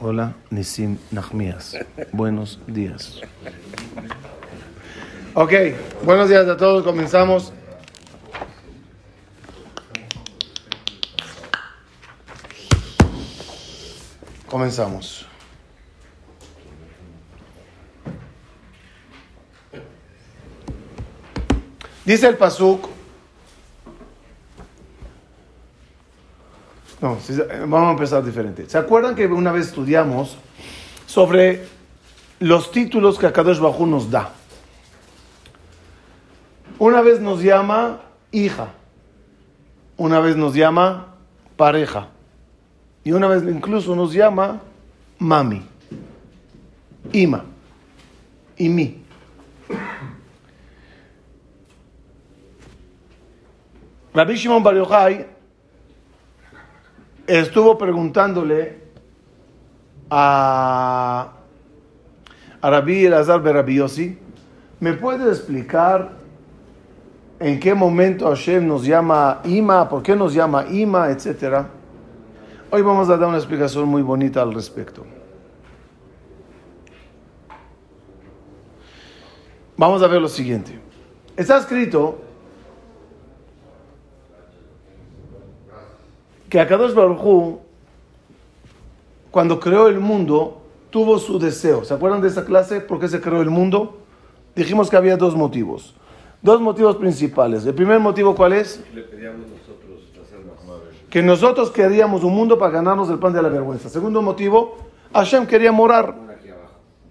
Hola, Nisim Nachmias. Buenos días. Ok, buenos días a todos. Comenzamos. Comenzamos. Dice el Pasuk. No, vamos a empezar diferente. ¿Se acuerdan que una vez estudiamos sobre los títulos que Akadosh Bajú nos da? Una vez nos llama hija, una vez nos llama pareja y una vez incluso nos llama mami, ima y mi. Rabbi estuvo preguntándole a, a Rabbi Elazar Berabiosi, ¿me puede explicar en qué momento Hashem nos llama Ima, por qué nos llama Ima, etcétera? Hoy vamos a dar una explicación muy bonita al respecto. Vamos a ver lo siguiente. Está escrito que Akadosh Baruj cuando creó el mundo, tuvo su deseo. ¿Se acuerdan de esa clase? ¿Por qué se creó el mundo? Dijimos que había dos motivos. Dos motivos principales. El primer motivo, ¿cuál es? Que nosotros queríamos un mundo para ganarnos el pan de la vergüenza. Segundo motivo, Hashem quería morar.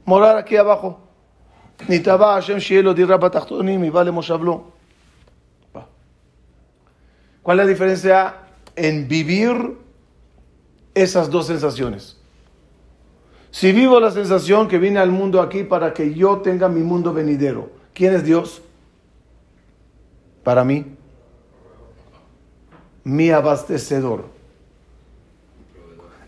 Morar aquí abajo. Ni Hashem Shielo mi vale ¿Cuál es la diferencia en vivir esas dos sensaciones? Si vivo la sensación que vine al mundo aquí para que yo tenga mi mundo venidero, ¿quién es Dios? Para mí, mi abastecedor,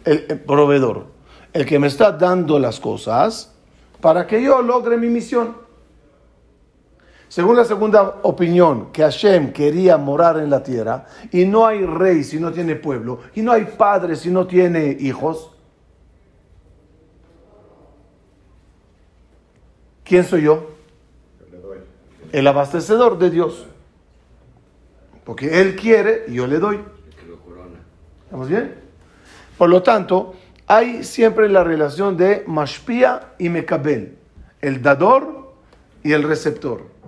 el, proveedor, el que me está dando las cosas para que yo logre mi misión. Según la segunda opinión, que Hashem quería morar en la tierra, y no hay rey si no tiene pueblo, y no hay padre si no tiene hijos, ¿quién soy yo? El abastecedor de Dios. Porque Él quiere y yo le doy. ¿Estamos bien? Por lo tanto, hay siempre la relación de Mashpia y Mekabel, el dador y el receptor.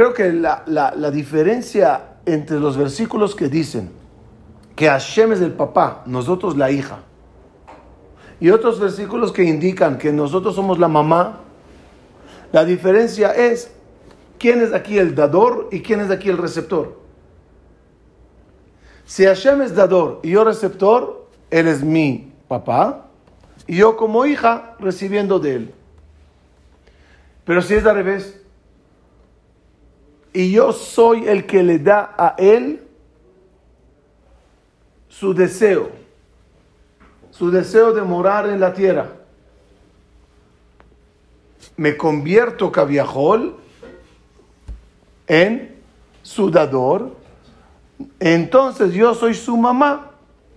Creo que la, la diferencia entre los versículos que dicen que Hashem es el papá, nosotros la hija, y otros versículos que indican que nosotros somos la mamá, la diferencia es quién es aquí el dador y quién es aquí el receptor. Si Hashem es dador y yo receptor, Él es mi papá y yo como hija recibiendo de Él. Pero si es al revés, y yo soy el que le da a Él su deseo, su deseo de morar en la tierra. Me convierto cabiajol en su dador, entonces yo soy su mamá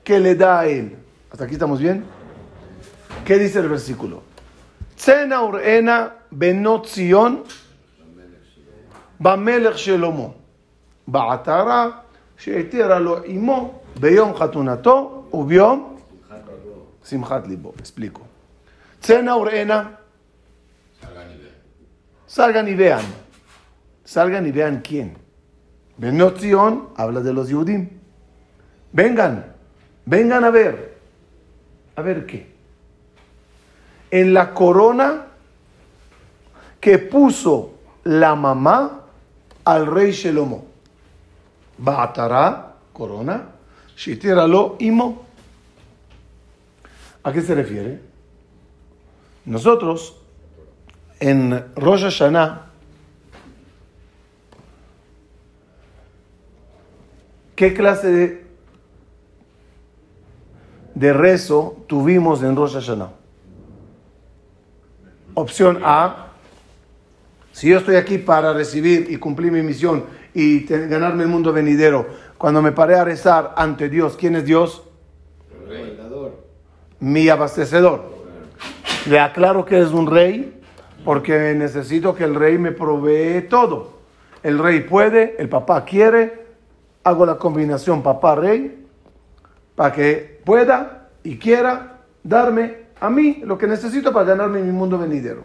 que le da a él. ¿Hasta aquí estamos bien? ¿Qué dice el versículo? Tzena urena benot Sion במלך שלמה, בעטרה שהתירה לו עמו ביום חתונתו וביום שמחת ליבו. Explico. Cena urena. Salgan y vean. Salgan y vean quién. Benotzion habla de los Yudim. Vengan, vengan a ver. ¿A ver qué? En la corona que puso la mamá al rey Shelomo. Ba'atara, corona, lo imo. ¿A qué se refiere? Nosotros, en Rosh Hashanah, ¿Qué clase de, de rezo tuvimos en Rosh Hashanah? Opción A, si yo estoy aquí para recibir y cumplir mi misión y ganarme el mundo venidero, cuando me paré a rezar ante Dios, ¿quién es Dios? mi abastecedor. Le aclaro que es un rey porque necesito que el rey me provee todo. El rey puede, el papá quiere, hago la combinación papá-rey para que pueda y quiera darme a mí lo que necesito para ganarme mi mundo venidero.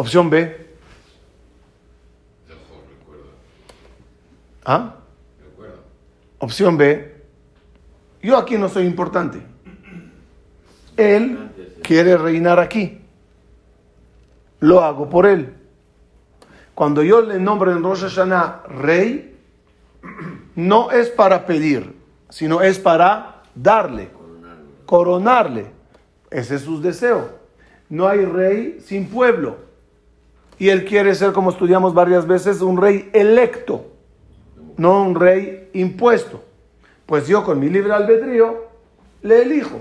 Opción B. ¿Ah? Opción B. Yo aquí no soy importante. Él quiere reinar aquí. Lo hago por él. Cuando yo le nombro en Rosh Hashanah rey, no es para pedir, sino es para darle, coronarle. Ese es su deseo. No hay rey sin pueblo. Y él quiere ser, como estudiamos varias veces, un rey electo, no un rey impuesto. Pues yo con mi libre albedrío le elijo.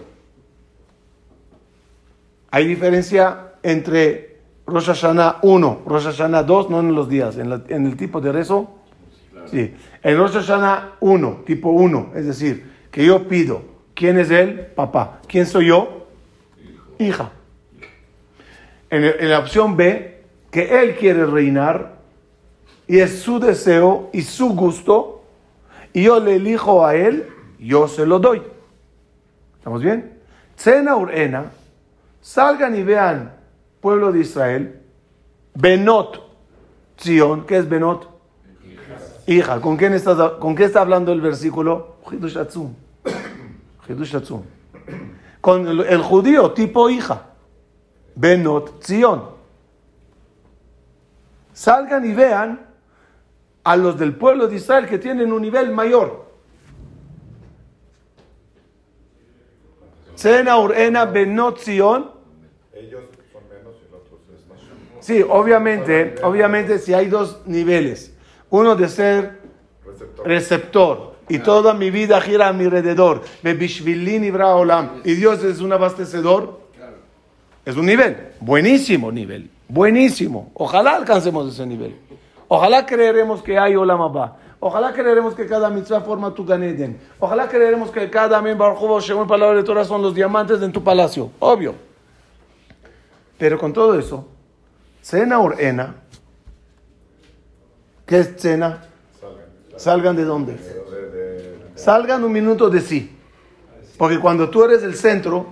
Hay diferencia entre Rosh Hashanah 1, Rosh Hashanah 2, no en los días, en, el tipo de rezo. Sí. En Rosh Hashanah 1, tipo 1, es decir, que yo pido, ¿quién es él? Papá. ¿Quién soy yo? Hija. En, en la opción B, que él quiere reinar y es su deseo y su gusto, y yo le elijo a él, yo se lo doy. ¿Estamos bien? Cena Urena Salgan y vean, pueblo de Israel, Benot, Zion, ¿qué es Benot? Hija. ¿Con quién está, con qué está hablando el versículo? Con el, judío, tipo hija. Benot, Zion. Salgan y vean a los del pueblo de Israel que tienen un nivel mayor. Sena Urena Benot Zion. Ellos son menos y los otros es más. Sí, obviamente, obviamente si hay dos niveles. Uno de ser receptor, y toda mi vida gira a mi alrededor. Y Dios es un abastecedor. Es un nivel, buenísimo nivel, buenísimo. Ojalá alcancemos ese nivel. Ojalá creeremos que hay Olam Abba. Ojalá creeremos que cada mitzvah forma tu ganeden. Ojalá creeremos que cada amén, baruj según palabra de Torah, son los diamantes en tu palacio. Obvio. Pero con todo eso, cena ena. ¿qué es cena? Salgan de dónde? Salgan un minuto de sí. Porque cuando tú eres el centro,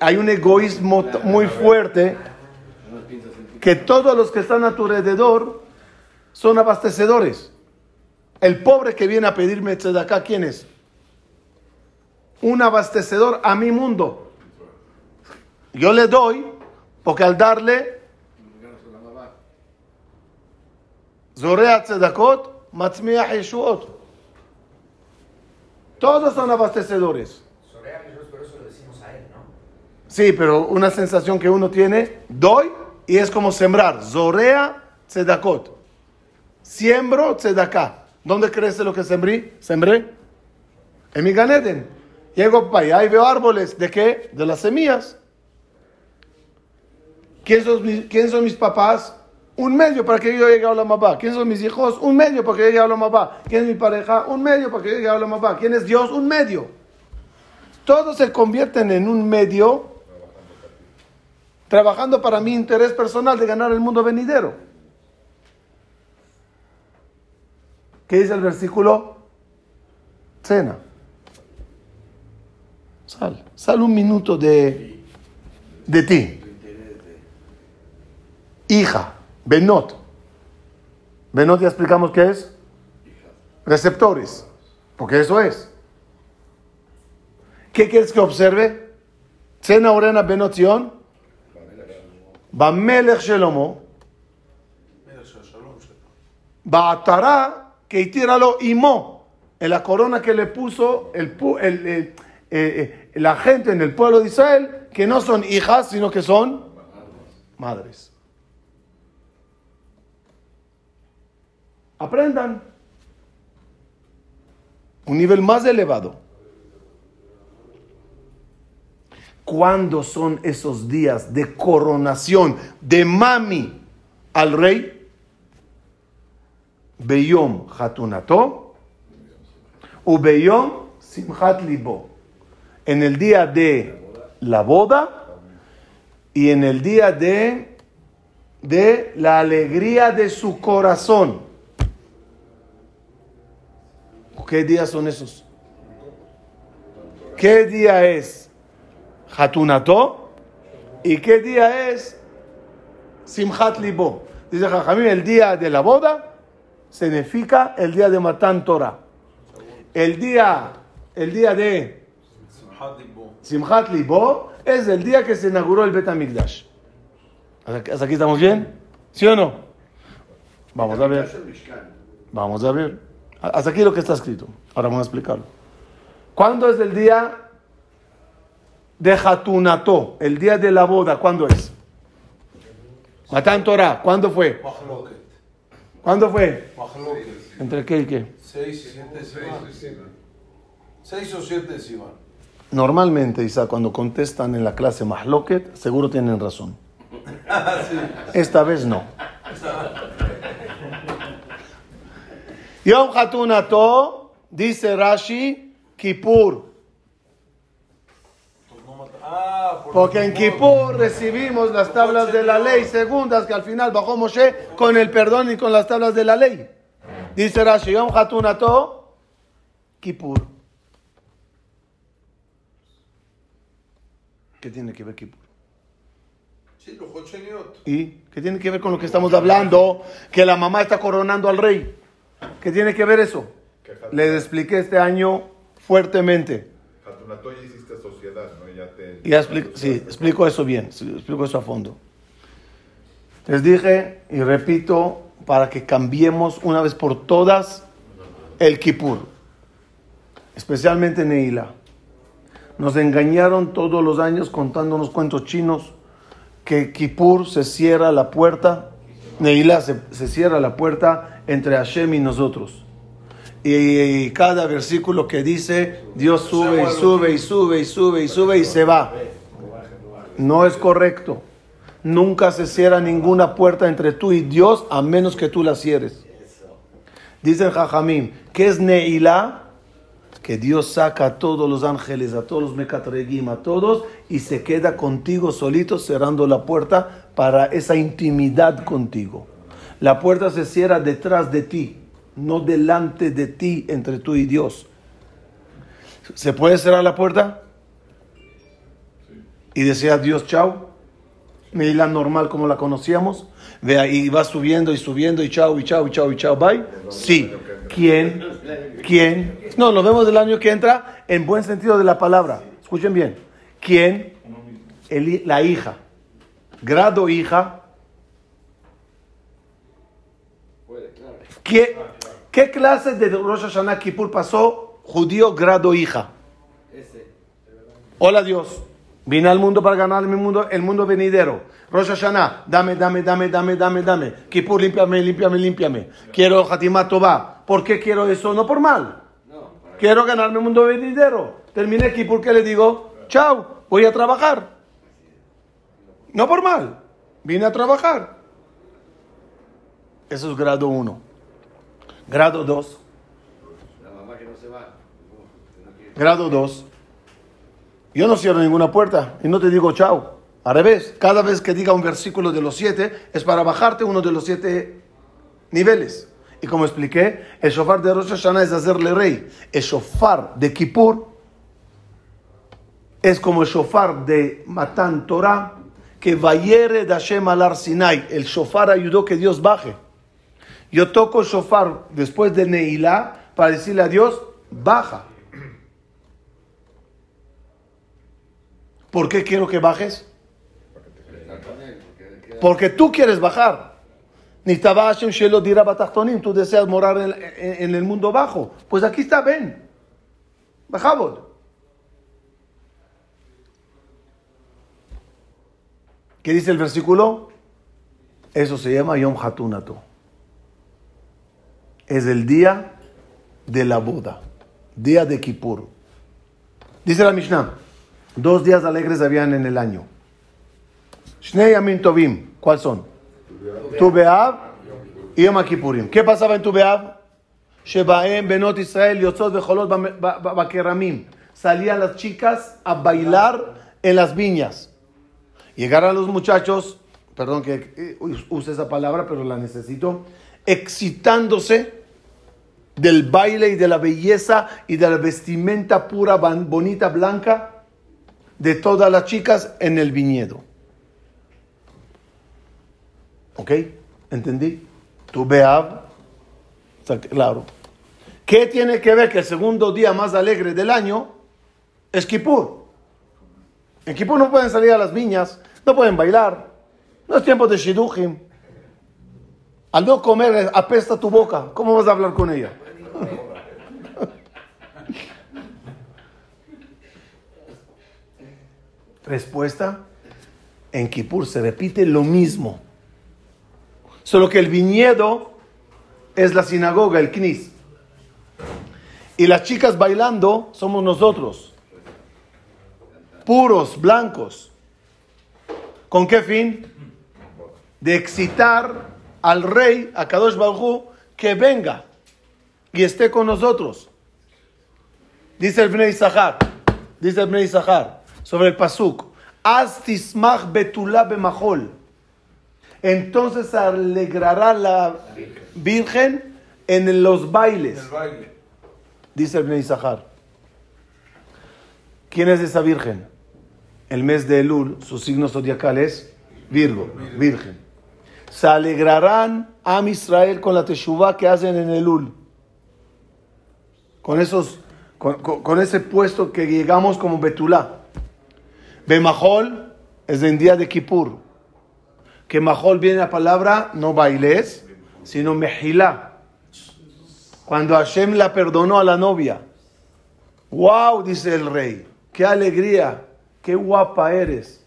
hay un egoísmo muy fuerte que todos los que están a tu alrededor son abastecedores. El pobre que viene a pedirme acá, ¿quién es? Un abastecedor a mi mundo. Yo le doy, porque al darle, Zorea tzedakot, matzmiah yeshuot. Todos son abastecedores. Sí, pero una sensación que uno tiene, doy y es como sembrar. Zorea tzedakot. Siembro tzedaká. ¿Dónde crece lo que sembré? Sembré en mi Ganeden. Llego para allá y veo árboles. ¿De qué? De las semillas. ¿Quién son, mis, ¿Quién son mis papás? Un medio para que yo llegue a la mamá. ¿Quién son mis hijos? Un medio para que yo llegue a la mamá. ¿Quién es mi pareja? Un medio para que yo llegue a la mamá. ¿Quién es Dios? Un medio. Todos se convierten en un medio trabajando para mi interés personal de ganar el mundo venidero. ¿Qué dice el versículo? Cena. Sal. Sal un minuto de, de ti. Hija. Benot. Benot ya explicamos qué es. Receptores. Porque eso es. ¿Qué quieres que observe? Cena orena benotion. Bamelech shelomo. Baatara que tíralo imó en la corona que le puso el, eh, eh, la gente en el pueblo de Israel, que no son hijas, sino que son madres. Aprendan un nivel más elevado. ¿Cuándo son esos días de coronación de mami al rey? Beyom Hatunato, Ubeyom Simchat Libo. En el día de la boda y en el día de, de la alegría de su corazón. ¿Qué días son esos? ¿Qué día es Hatunato? ¿Y qué día es Simchat Libo? Dice Jajamim, el día de la boda significa el día de Matan Torah. El día, el día de Simchat Libo es el día que se inauguró el Bet HaMikdash. ¿Hasta aquí estamos bien? ¿Sí o no? Vamos a ver. Vamos a ver. Hasta aquí lo que está escrito. Ahora vamos a explicarlo. ¿Cuándo es el día de Hatunato? El día de la boda, ¿cuándo es? Matan Torah, ¿cuándo fue? ¿Cuándo fue? ¿Entre qué y qué? Seis, siete, seis. Seis o siete, Sivan. Normalmente, Isa, cuando contestan en la clase Mahloket, seguro tienen razón. Esta vez no. Yom Hatunato, dice Rashi, Kippur. Ah, por Porque en Kippur recibimos las tablas de la ley segundas que al final bajó Moshe con el perdón y con las tablas de la ley. Dice Rashi, Yom Hatunato, Kippur. ¿Qué tiene que ver Kippur? ¿Y qué tiene que ver con lo que estamos hablando? Que la mamá está coronando al rey. ¿Qué tiene que ver eso? Les expliqué este año fuertemente. Hatunato ya hiciste sociedad, ¿no? Ya te... Ya explico, sí, explico eso bien, explico eso a fondo. Les dije y repito para que cambiemos una vez por todas el Kippur, especialmente Neila. Nos engañaron todos los años contándonos cuentos chinos que Kippur se cierra la puerta, Neila se, se cierra la puerta entre Hashem y nosotros. Y, cada versículo que dice, Dios sube y sube y sube y sube y sube y se va. No es correcto. Nunca se cierra ninguna puerta entre tú y Dios a menos que tú la cierres. Dicen Jajamim, ¿qué es Neila? Que Dios saca a todos los ángeles, a todos los mecatregim, a todos, y se queda contigo solito cerrando la puerta para esa intimidad contigo. La puerta se cierra detrás de ti, no delante de ti, entre tú y Dios. ¿Se puede cerrar la puerta? Y decir a Dios chao. Neila normal como la conocíamos. Ve ahí, va subiendo y subiendo y chao y chao y chao y chao, bye. Sí. ¿Quién? ¿Quién? No, lo vemos del año que entra en buen sentido de la palabra. Escuchen bien. ¿Quién? El- la hija. Grado hija. ¿Qué, ¿Qué clase de Rosh Hashanah Kippur pasó judío grado hija? Hola Dios, vine al mundo para ganar mi mundo, el mundo venidero. Rosh Hashanah, dame, dame, dame, dame, dame, dame. Kippur, límpiame, límpiame, límpiame. Quiero Hatimat Tová. ¿Por qué quiero eso? No por mal. Quiero ganarme el mundo venidero. Terminé Kippur, ¿qué le digo? Chao, voy a trabajar. No por mal. Vine a trabajar. Eso es grado 1. Grado 2. Grado 2. Yo no cierro ninguna puerta y no te digo chao. Al revés, cada vez que diga un versículo de los siete es para bajarte uno de los siete niveles. Y como expliqué, el shofar de Rosh Hashanah es hacerle rey. El shofar de Kippur es como el shofar de Matan Torah, que vayere de Hashem al Ar Sinai. El shofar ayudó que Dios baje. Yo toco el shofar después de Neilá para decirle a Dios, baja. ¿Por qué quiero que bajes? Porque tú quieres bajar. Tú deseas morar en, en- el mundo bajo. Pues aquí está, ven. Bajamos. ¿Qué dice el versículo? Eso se llama Yom Hatunato es el día de la boda, día de Kippur. Dice la Mishnah, dos días alegres habían en el año. Shnei Amin Tovim, ¿cuáles son? Tubeav y Yom Kippurim. ¿Qué pasaba en Tubeav? Shebaem, Benot Israel, Yotzot, Bejolot, Bakeramim. Salían las chicas a bailar en las viñas. Llegaron los muchachos, perdón que eh, use esa palabra, pero la necesito excitándose del baile y de la belleza y de la vestimenta pura, bonita, blanca de todas las chicas en el viñedo. ¿Ok? ¿Entendí? Tu Beab, está claro. ¿Qué tiene que ver que el segundo día más alegre del año es Kippur? En Kippur no pueden salir a las viñas, no pueden bailar, no es tiempo de Shidujim. Al no comer apesta tu boca, ¿cómo vas a hablar con ella? Respuesta, en Kippur se repite lo mismo. Solo que el viñedo es la sinagoga, el knis. Y las chicas bailando somos nosotros. Puros, blancos. ¿Con qué fin? De excitar al rey, a Kadosh Baruj que venga y esté con nosotros. Dice el Bnei Sahar, dice el Bnei Sahar, sobre el Pasuk, Az tismach betulá bemachol. Entonces alegrará la Virgen en los bailes, El baile. dice el Bnei Sahar. ¿Quién es esa Virgen? El mes de Elul, su signo zodiacal es Virgo, Virgen. Se alegrarán a Israel con la Teshuvah que hacen en Elul. Con, esos, con, ese puesto que llegamos como Betulá. Bemahol es en día de Kippur. Que Mahol viene la palabra no bailes, sino Mejilá. Cuando Hashem la perdonó a la novia. ¡Wow! Dice el rey. ¡Qué alegría! ¡Qué guapa eres!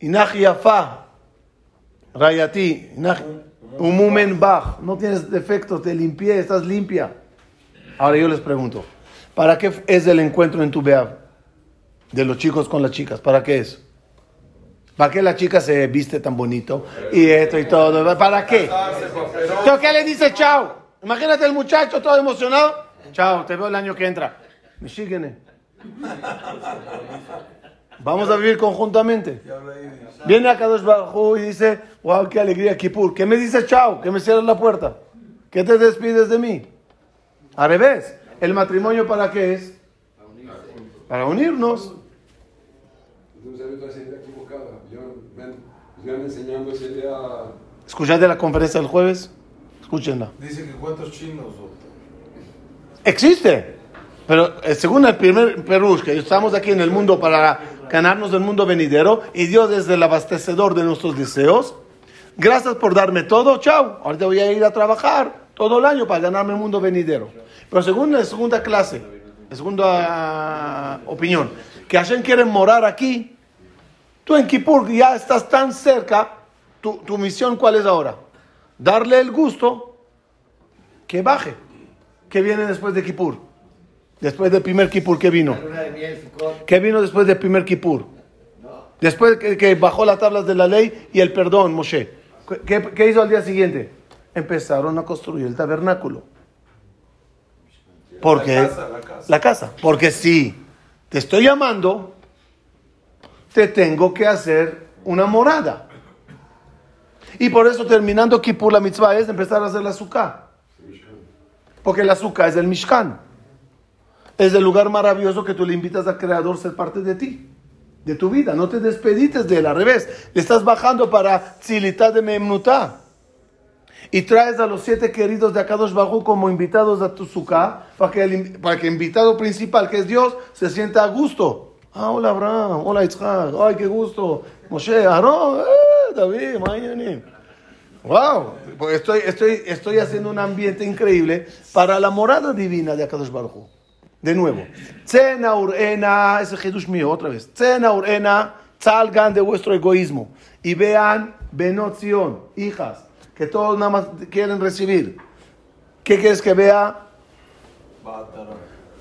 Inach Yafa, Rayati, Umumen Bach. No tienes defectos, te limpié, estás limpia. Ahora yo les pregunto, ¿para qué es el encuentro en tu Beab? De los chicos con las chicas, ¿para qué es? ¿Para qué la chica se viste tan bonito? Y esto y todo. ¿Para qué? ¿Pero qué le dice chao? Imagínate el muchacho todo emocionado. Chao, te veo el año que entra. Me. Vamos a vivir conjuntamente. Viene a Kadosh Baruj y dice, wow, qué alegría, Kippur. ¿Qué me dice chao? Que me cierras la puerta. ¿Qué te despides de mí? Al revés. ¿El matrimonio para qué es? Para unirnos. ¿Escuchaste la conferencia del jueves? Escúchenla. Dice que cuentos chinos. Existe. Pero eh, según el primer Perú, que estamos aquí en el mundo para ganarnos el mundo venidero y Dios es el abastecedor de nuestros deseos. Gracias por darme todo, chao. Ahorita voy a ir a trabajar todo el año para ganarme el mundo venidero. Pero según la segunda clase, la segunda opinión, que Hashem quiere morar aquí, tú en Kippur ya estás tan cerca, tu, tu misión cuál es ahora? Darle el gusto que baje. ¿Qué viene después de Kippur? Después del primer Kippur, ¿qué vino? ¿Qué vino después del primer Kippur? Después que, que bajó las tablas de la ley y el perdón, Moshe. ¿Qué, qué hizo al día siguiente? Empezaron a construir el tabernáculo. Porque La casa, la casa. la casa. Porque si te estoy llamando, te tengo que hacer una morada. Y por eso terminando Kippur, la mitzvah es empezar a hacer la azúcar. Porque la azúcar es el Mishkan. Es el lugar maravilloso que tú le invitas al Creador ser parte de ti, de tu vida. No te despedites de él, al revés. Le estás bajando para tzilitá de Memnutá. Y traes a los siete queridos de Akadosh Bajú como invitados a tu sukkah, para que, el, para que invitado principal, que es Dios, se sienta a gusto. Ah, hola Abraham, hola Isaac, ay, qué gusto. Moshe, Aarón, eh, David, Mayanim. Wow, estoy, estoy, estoy haciendo un ambiente increíble para la morada divina de Akadosh Baruj. De nuevo, Tzena urena, ese Hidush mío, otra vez. Tzena urena, salgan de vuestro egoísmo y vean Benotzion, hijas, que todos nada más quieren recibir. ¿Qué quieres que vea?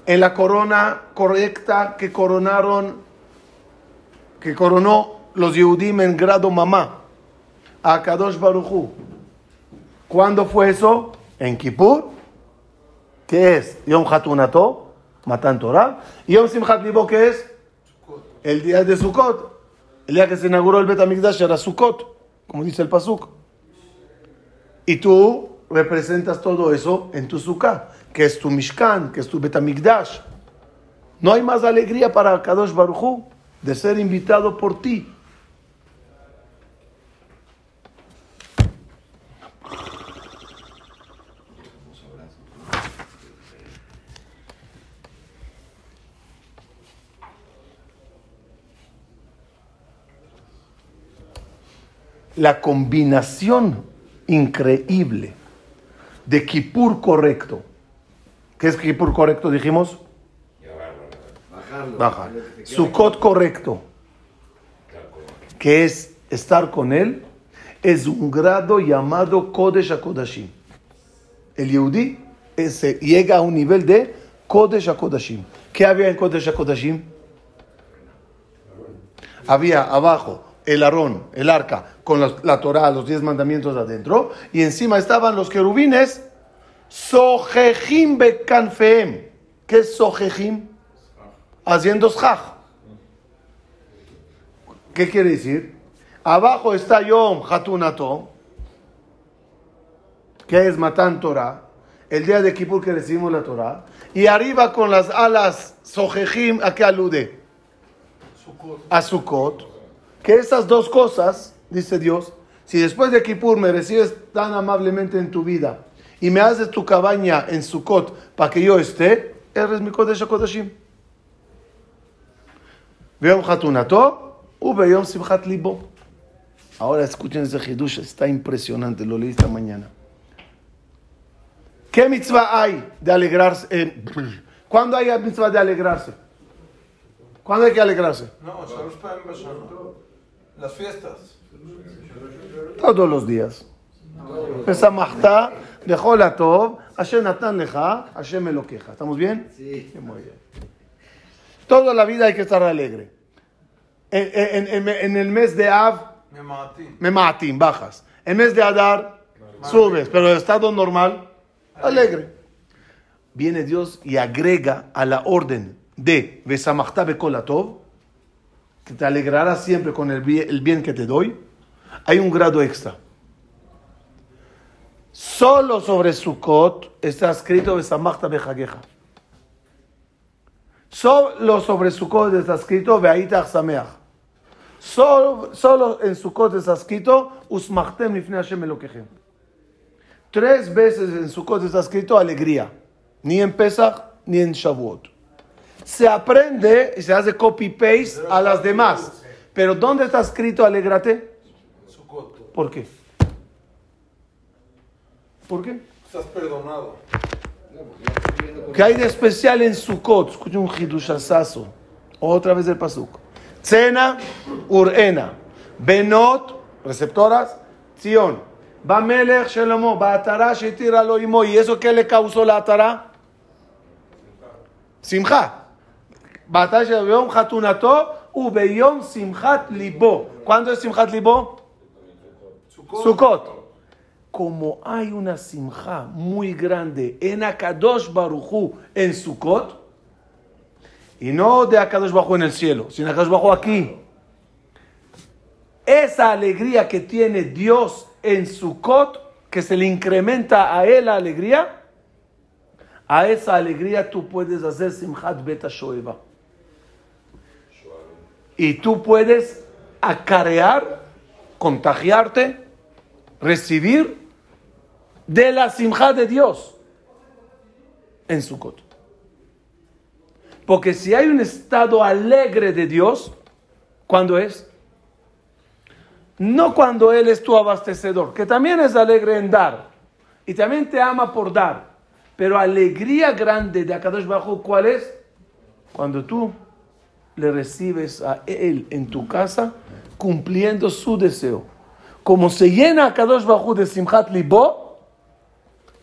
En la corona correcta que coronaron, que coronó los Yehudim en grado mamá, a Kadosh Baruch Hu. ¿Cuándo fue eso? En Kippur. ¿Qué es? Yom Hatunato, Matan Torah. Y Yom Simchat Libo, ¿qué es? El día de Sukkot. El día que se inauguró el Betamikdash era Sukkot, como dice el Pasuk. Y tú representas todo eso en tu Sukkah, que es tu Mishkan, que es tu Betamikdash. No hay más alegría para Kadosh Baruchu de ser invitado por ti. La combinación increíble de Kippur correcto. ¿Qué es Kippur correcto? Dijimos. Bajarlo. Baja. Sukkot correcto, que es estar con él, es un grado llamado Kodesh HaKodashim. El Yehudi ese, llega a un nivel de Kodesh HaKodashim. ¿Qué había en Kodesh HaKodashim? Había abajo el arón, el arca, con los- la Torah, los diez mandamientos adentro, y encima estaban los querubines, Sojejim Bekanfeem. ¿Qué es Sojejim? Haciendo schaj. ¿Qué quiere decir? Abajo está Yom Hatunato, que es Matan Torah, el día de Kippur que recibimos la Torah, y arriba con las alas Sojejim, ¿a qué alude? A Sukkot. Que esas dos cosas, dice Dios, si después de Kippur me recibes tan amablemente en tu vida y me haces tu cabaña en Sukkot para que yo esté, eres mi Kodesh HaKodashim. Veom Hatunato, Ubeyom Simchat Libo. Ahora escuchen ese Hidush, está impresionante, lo leí esta mañana. ¿Qué mitzvah hay de alegrarse? eh, ¿Cuándo hay mitzvah de alegrarse? ¿Cuándo hay que alegrarse? No. Las fiestas. Todos los días. Pesamachta, dejó la tov, Hashem natan leja, Hashem me lo queja. ¿Estamos bien? Sí. Muy bien. Toda la vida hay que estar alegre. En, en- en- en el mes de Av, Me matí. me matin, bajas. En mes de Adar, subes, pero en estado normal, alegre. Viene Dios y agrega a la orden de Besamachta Bekolatov, que te alegrarás siempre con el bien, que te doy, hay un grado extra. Solo sobre Sukkot está escrito Besamachta Bejageja. Solo sobre Sukkot está escrito Veaitach Sameach. Solo, solo en Sukkot está escrito Usmachtem lifnei Hashem Elokechem. Tres veces en Sukkot está escrito alegría. Ni en Pesach ni en Shavuot. Se aprende y se hace copy-paste a las demás. Pero ¿dónde está escrito alégrate? ¿Por qué? ¿Por qué? Estás perdonado. ¿Qué hay de especial en Sukkot? Escucha un hidushasazo. Otra vez el pasuk. Cena, urena. Benot, receptoras, Zion. Bamelech Shelomo, Baatara Shetira Loimo. ¿Y eso qué le causó la Atara? Simcha. Baatara Shelomo, Hatunato, Ubeyom Simchat Libo. ¿Cuándo es Simchat Libo? Sukkot. Como hay una simja muy grande en Akadosh Baruchu en Sukkot, y no de Akadosh Baruchu en el cielo, sino Akadosh Baruchu aquí. Esa alegría que tiene Dios en Sukkot, que se le incrementa a él la alegría, a esa alegría tú puedes hacer Simchat Beta Shoeva. Y tú puedes acarear, contagiarte, recibir de la simja de Dios en Sukkot. Porque si hay un estado alegre de Dios, ¿cuándo es? No cuando Él es tu abastecedor, que también es alegre en dar y también te ama por dar. Pero alegría grande de Akadosh Bajo, ¿cuál es? Cuando tú le recibes a Él en tu casa cumpliendo su deseo. Como se llena Akadosh Bajo de Simchat Libo,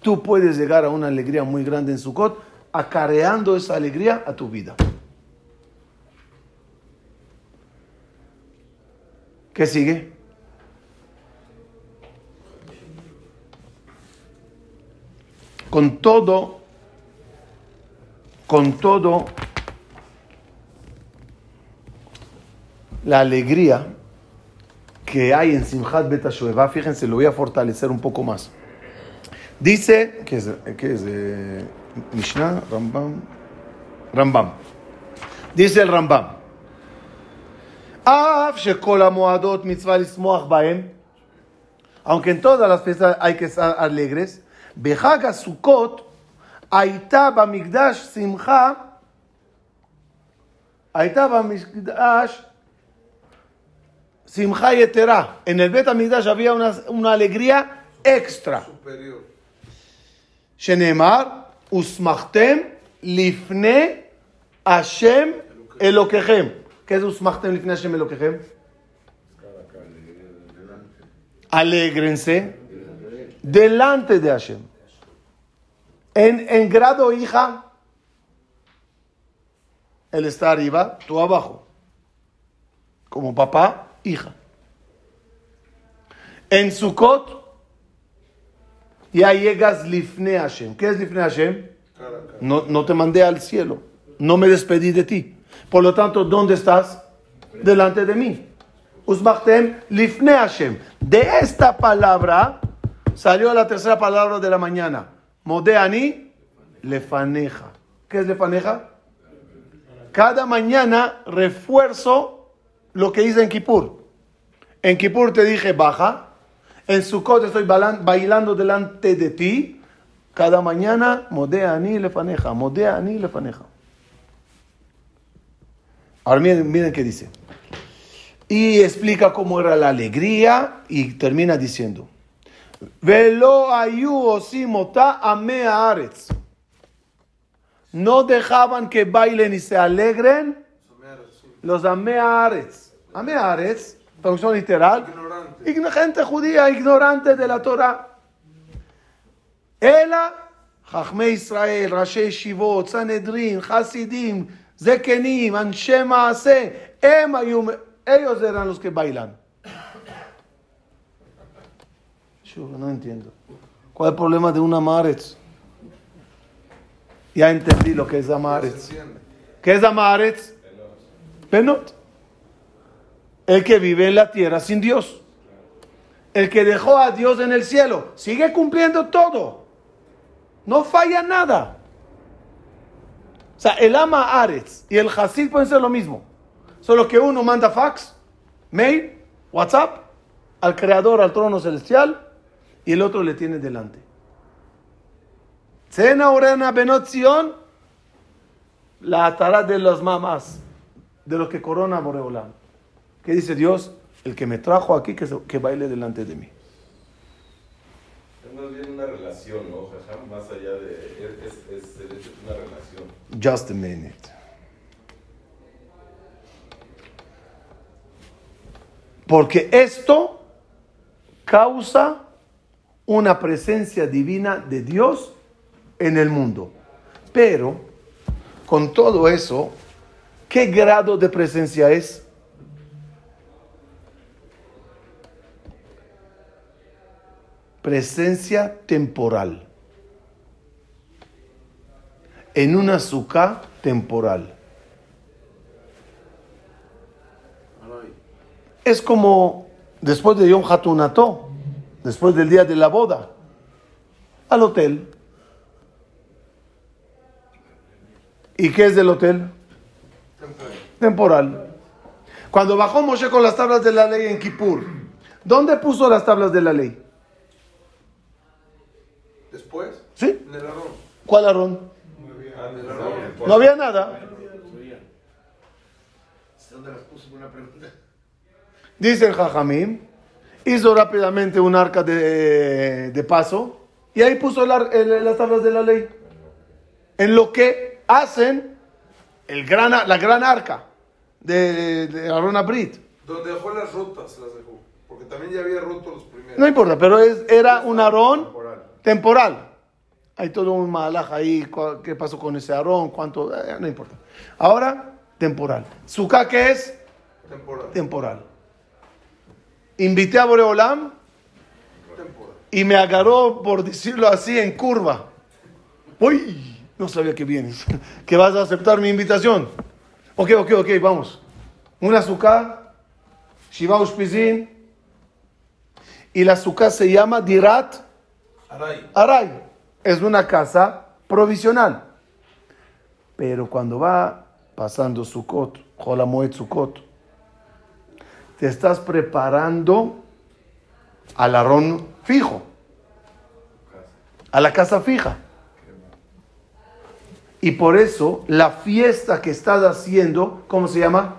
tú puedes llegar a una alegría muy grande en Sukkot, acarreando esa alegría a tu vida. ¿Qué sigue? con todo, con todo la alegría que hay en Simchat Betashueva, fíjense, lo voy a fortalecer un poco más. Dice, ¿qué es? Mishnah, Rambam. Rambam. Dice el Rambam. Aunque en todas las fiestas hay que estar alegres, Bejaga Sukkot, Aita Bamigdash Simcha, Aita Bamigdash simjá y. En el Bet Amidash había una, una alegría extra. Shenemar, usmachtem lifne Hashem eloquejem. ¿Qué es usmachtem lifne Hashem eloquejem? Alégrense delante de Hashem. En, en grado hija, él está arriba, tú abajo. Como papá, hija. En Sukkot, ya llegas lifne Hashem. ¿Qué es lifne Hashem? No, no te mandé al cielo. No me despedí de ti. Por lo tanto, ¿dónde estás? Delante de mí. Usmachtem lifne Hashem. De esta palabra salió la tercera palabra de la mañana. Modeani lefaneja. ¿Qué es lefaneja? Cada mañana refuerzo lo que hice en Kippur. En Kippur te dije baja. En Sukkot estoy bailando delante de ti. Cada mañana, modeani lefaneja, modeani lefaneja. Ahora miren, miren qué dice. Y explica cómo era la alegría y termina diciendo. Velo ayu osimota ame haaretz. No dejaban que bailen y se alegren los ame haaretz. Ame haaretz, traducción literal, Ignorante. Ign- gente judía ignorante de la Torah. אלא חכמי ישראל, ראשי ישיבות, סנהדרין, חסידים, זקנים, אנשי מעשה, הם היו, ellos eran los que bailan. Yo no entiendo. ¿Cuál es el problema de una Amaretz? Ya entendí lo que es Se Amaretz. entiende. ¿Qué es Amaretz? Penot. El que vive en la tierra sin Dios. El que dejó a Dios en el cielo. Sigue cumpliendo todo. No falla nada. O sea, el ama Aretz y el Hasid pueden ser lo mismo. Solo que uno manda fax, mail, WhatsApp al creador, al trono celestial, y el otro le tiene delante. Cena Orena Benot Zion, la atará de las mamás, de los que corona Boreolam. ¿Qué dice Dios? El que me trajo aquí, que, se- que baile delante de mí. Es más bien una relación, ¿no? Jajam? Más allá de. Es, es, es el hecho de una relación. Just a minute. Porque esto causa una presencia divina de Dios en el mundo. Pero, con todo eso, ¿qué grado de presencia es? Presencia temporal. En una suká temporal. Es como después de Yom Hatunato, después del día de la boda, al hotel. ¿Y qué es del hotel? Temporal. Cuando bajó Moshe con las tablas de la ley en Kippur, ¿dónde puso las tablas de la ley? Después, ¿Sí? en el. ¿Cuál Aarón? En el arroz. No había nada. ¿Dónde las puso? Una pregunta. Dice el Jajamim, hizo rápidamente un arca de, de paso y ahí puso la- el- las tablas de la ley. En lo que hacen el gran, la gran arca de, de Aarón Abrit. Donde dejó las rotas, las dejó. Porque también ya había roto los primeros. No importa, pero es, era un Aarón Temporal. temporal. Hay todo un malaj ahí, qué pasó con ese Aarón, cuánto, eh, no importa. Ahora, temporal. Sukkah, ¿qué es? Temporada. Temporal. Invité a Boreolam Temporada. y me agarró, por decirlo así, en curva. Uy, no sabía que vienes. Que vas a aceptar mi invitación. Ok, ok, ok, vamos. Un azúcar, Shiva Ushpizin, y la azúcar se llama Dirat Aray. Aray. Es una casa provisional. Pero cuando va pasando Sukkot, Jolamoed Sukkot, te estás preparando al arón fijo, a la casa fija. Y por eso la fiesta que estás haciendo, ¿cómo se llama?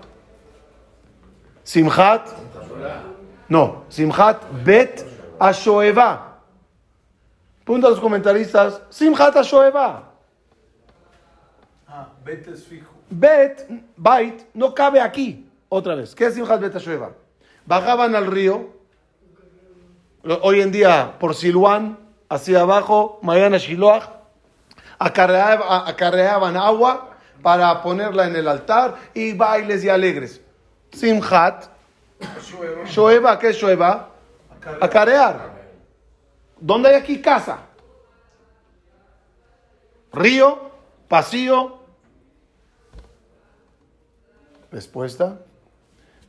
Simchat. No, Simchat Bet Ashoeva. Punto a los comentaristas. Simchat Ashoeva. Ah, vete es fijo. Bet, Bait, no cabe aquí. Otra vez. ¿Qué es Simchat Bet Ashoeva? Bajaban al río. Hoy en día por Siluán, hacia abajo, mañana Shiloach. Acarreaba- acarreaban agua para ponerla en el altar y bailes y alegres. Simchat, Shoeva, ¿qué es Shoeva? Acarear. ¿Dónde hay aquí casa? Río, pasillo. Respuesta.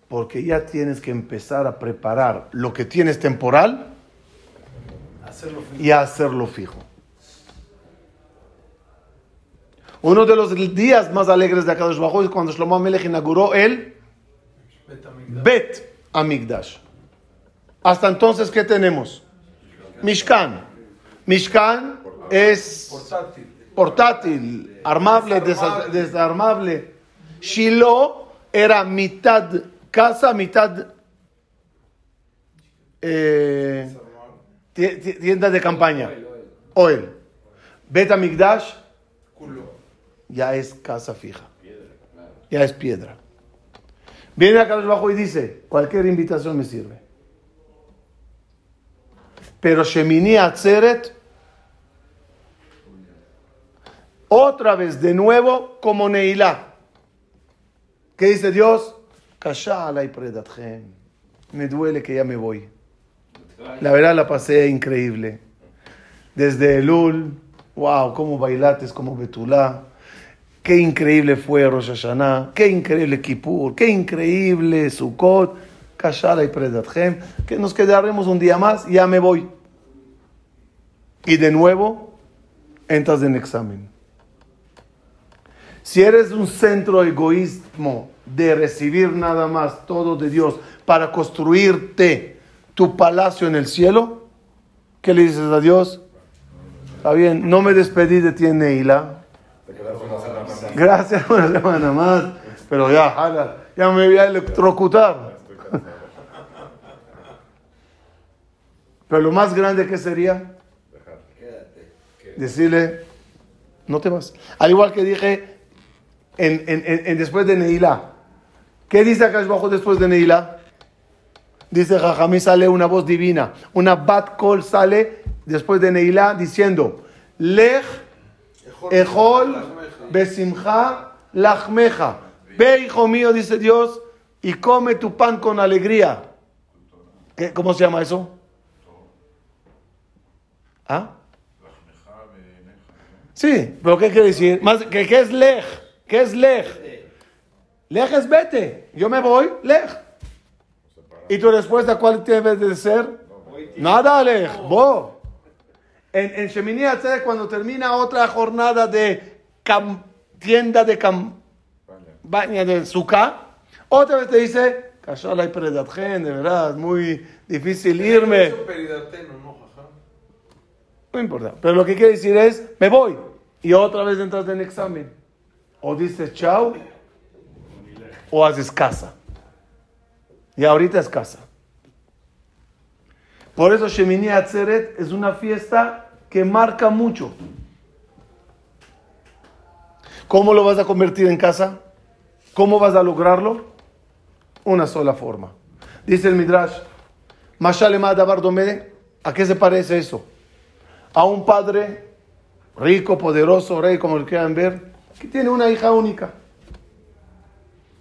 Porque ya tienes que empezar a preparar lo que tienes temporal Hacerlo y a hacerlo fijo. Uno de los días más alegres de Akadosh Bajo es cuando Shlomo Amelech inauguró el. Bet Amigdash. Hasta entonces, ¿qué tenemos? Mishkan. Mishkan es Portátil. portátil, armable, desa- desarmable. Shiloh era mitad casa, mitad eh, ti- ti- tienda de campaña. Oil. Bet Amigdash. Ya es casa fija. Ya es piedra. Viene acá abajo y dice, cualquier invitación me sirve. Pero Shemini Atzeret, otra vez de nuevo como Neilá. ¿Qué dice Dios? Me duele que ya me voy. La verdad la pasé increíble. Desde Elul, wow, cómo bailates, como Betulá. Qué increíble fue Rosh Hashanah, qué increíble Kippur, qué increíble Sukkot, Kashala y Predatchem, que nos quedaremos un día más ya me voy. Y de nuevo, entras en examen. Si eres un centro egoísmo de recibir nada más todo de Dios para construirte tu palacio en el cielo, ¿qué le dices a Dios? Está bien, no me despedí de ti en Neila. Gracias, una semana más. Pero ya, jala, ya me voy a electrocutar. Pero lo más grande que sería decirle, no te vas. Al igual que dije en, en- en- en después de Neilá. ¿Qué dice acá abajo después de Neilá? Dice Jajamí sale una voz divina. Una bat kol sale después de Neilá diciendo, Lech Ejol besimcha lachmeja. Ve, hijo mío, dice Dios, y come tu pan con alegría. ¿Qué- ¿Cómo se llama eso? ¿Ah? Sí, pero ¿qué quiere decir? Más, ¿qué, qué es lej? ¿Qué es lej? Lej es vete. Yo me voy, lej. ¿Y tu respuesta cuál debe de ser? Nada, lej. Bo. En, en cuando termina otra jornada de tienda de campaña de Sukkah, otra vez te dice, Kashala y Predatgen, de verdad, es muy difícil irme. No importa. Pero lo que quiere decir es, me voy. Y otra vez entras en examen. O dices chao, o haces casa. Y ahorita es casa. Por eso Shemini Atzeret es una fiesta que marca mucho. ¿Cómo lo vas a convertir en casa? ¿Cómo vas a lograrlo? Una sola forma. Dice el Midrash, ¿a qué se parece eso? a un padre rico, poderoso, rey, como lo quieran ver, que tiene una hija única.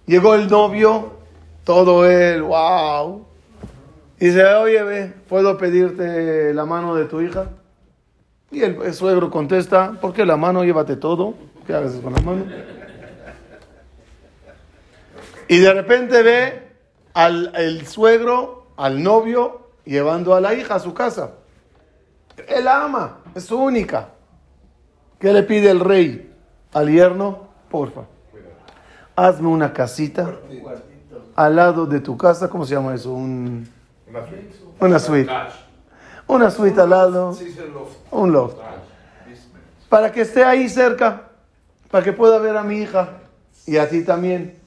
Llegó el novio, todo él, wow. Y dice, oye, ve, ¿puedo pedirte la mano de tu hija? Y el, el suegro contesta, ¿por qué la mano? Llévate todo. ¿Qué haces con la mano? Y de repente ve al el suegro, al novio, llevando a la hija a su casa. Él ama, es su única. ¿Qué le pide el rey al yerno? Porfa, hazme una casita al lado de tu casa. ¿Cómo se llama eso? Un, Una suite. una suite. Una suite al lado, un loft. Para que esté ahí cerca, para que pueda ver a mi hija y a ti también.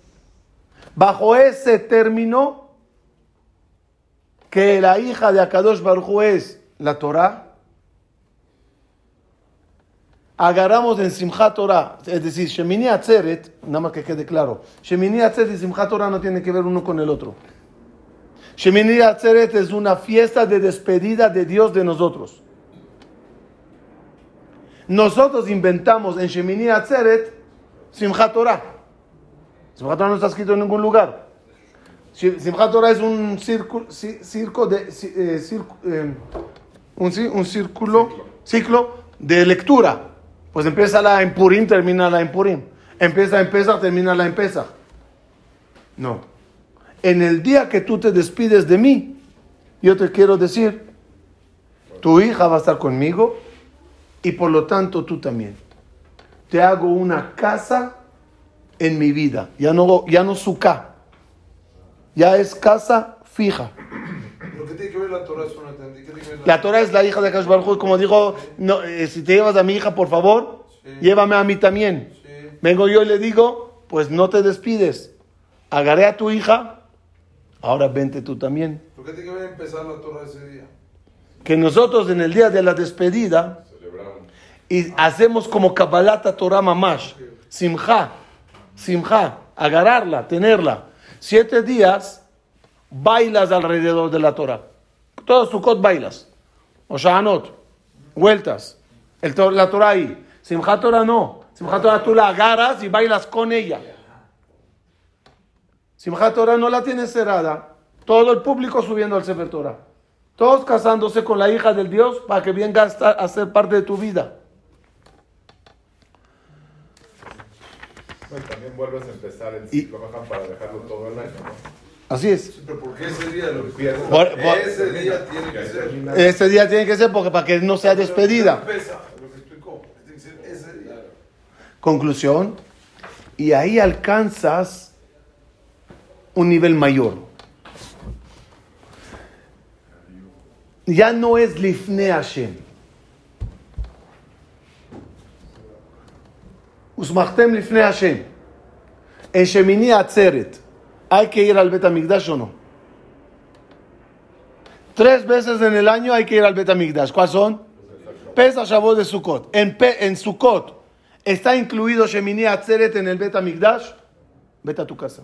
Bajo ese término, que la hija de Akadosh Baruj es la Torah, agarramos en Simchat Torah, es decir, Shemini Atzeret, nada más que quede claro, Shemini Atzeret y Simchat Torah no tienen que ver uno con el otro. Shemini Atzeret es una fiesta de despedida de Dios de nosotros. Nosotros inventamos en Shemini Atzeret Simchat Torah. Simchat Torah no está escrito en ningún lugar. Sim- Simchat Torah es un circo de, eh, eh, un, círculo, ciclo de lectura. Pues empieza la en Purim, termina la en Purim. Empieza en termina la en. No. En el día que tú te despides de mí, yo te quiero decir, tu hija va a estar conmigo y por lo tanto tú también. Te hago una casa en mi vida. Ya no, ya no suká. Ya es casa fija. ¿Pero qué tiene que ver la Torah? Eso no entendí. ¿Qué tiene que ver La Torah es la hija de Akash Baruj Hu, como dijo, no, eh, si te llevas a mi hija, por favor, Sí. llévame a mí también. Sí. Vengo yo y le digo, pues no te despides. Agarré a tu hija, ahora vente tú también. ¿Por qué tiene que ver empezar la Torah ese día? Que nosotros en el día de la despedida. Y hacemos como Kabbalata Torah Mamash, Simcha, Simcha, agarrarla, tenerla. Siete días bailas alrededor de la Torah. Todo Sukkot bailas. O Shahanot, vueltas. El, la Torah ahí. Simchat Torah no. Simchat Torah tú la agarras y bailas con ella. Simchat Torah no la tienes cerrada. Todo el público subiendo al Sefer Torah. Todos casándose con la hija del Dios para que venga a ser parte de tu vida. Bueno, también vuelves a empezar el Y- ciclo baja para dejarlo todo el año, ¿no? Así es. Sí, pero ¿por qué ese día lo Pierdes la- Por- por- Ese día tiene que ser. Este día tiene que ser porque para que no sea despedida. Ese. Conclusión. Y ahí alcanzas un nivel mayor. Ya no es Lifne Hashem. ¿Hay que ir al Betamigdash o no? Tres veces en el año hay que ir al Betamigdash. ¿Cuáles son? Pesach, Shavuot de Sukkot. En, Pe- está incluido Shemini Atzeret en el Betamigdash. Vete a tu casa.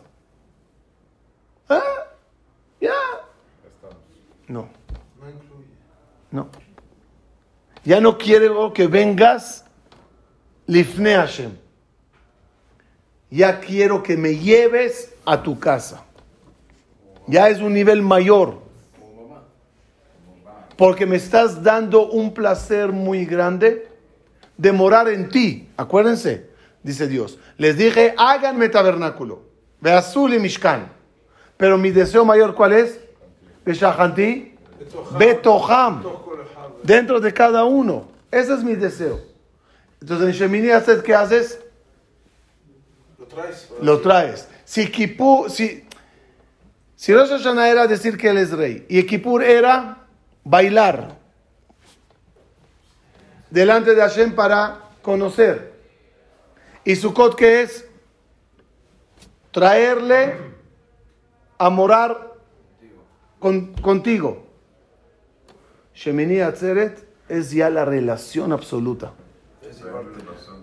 Ya. No. No. Ya no quiero que vengas Lifne Hashem. Ya quiero que me lleves a tu casa. Ya es un nivel mayor. Porque me estás dando un placer muy grande de morar en ti. Acuérdense, dice Dios. Les dije, háganme tabernáculo. Ve azul y mishkan. Pero mi deseo mayor, ¿cuál es? Beshahanti. Betoham dentro de cada uno. Ese es mi deseo. Entonces en Shemini ¿qué haces? Lo traes. Lo traes. Si Kippur, si, si Rosh Hashanah era decir que él es rey y Kippur era bailar delante de Hashem para conocer. Y Sukkot, ¿qué es? Traerle a morar con- contigo. Shemini Atzeret es ya la relación absoluta.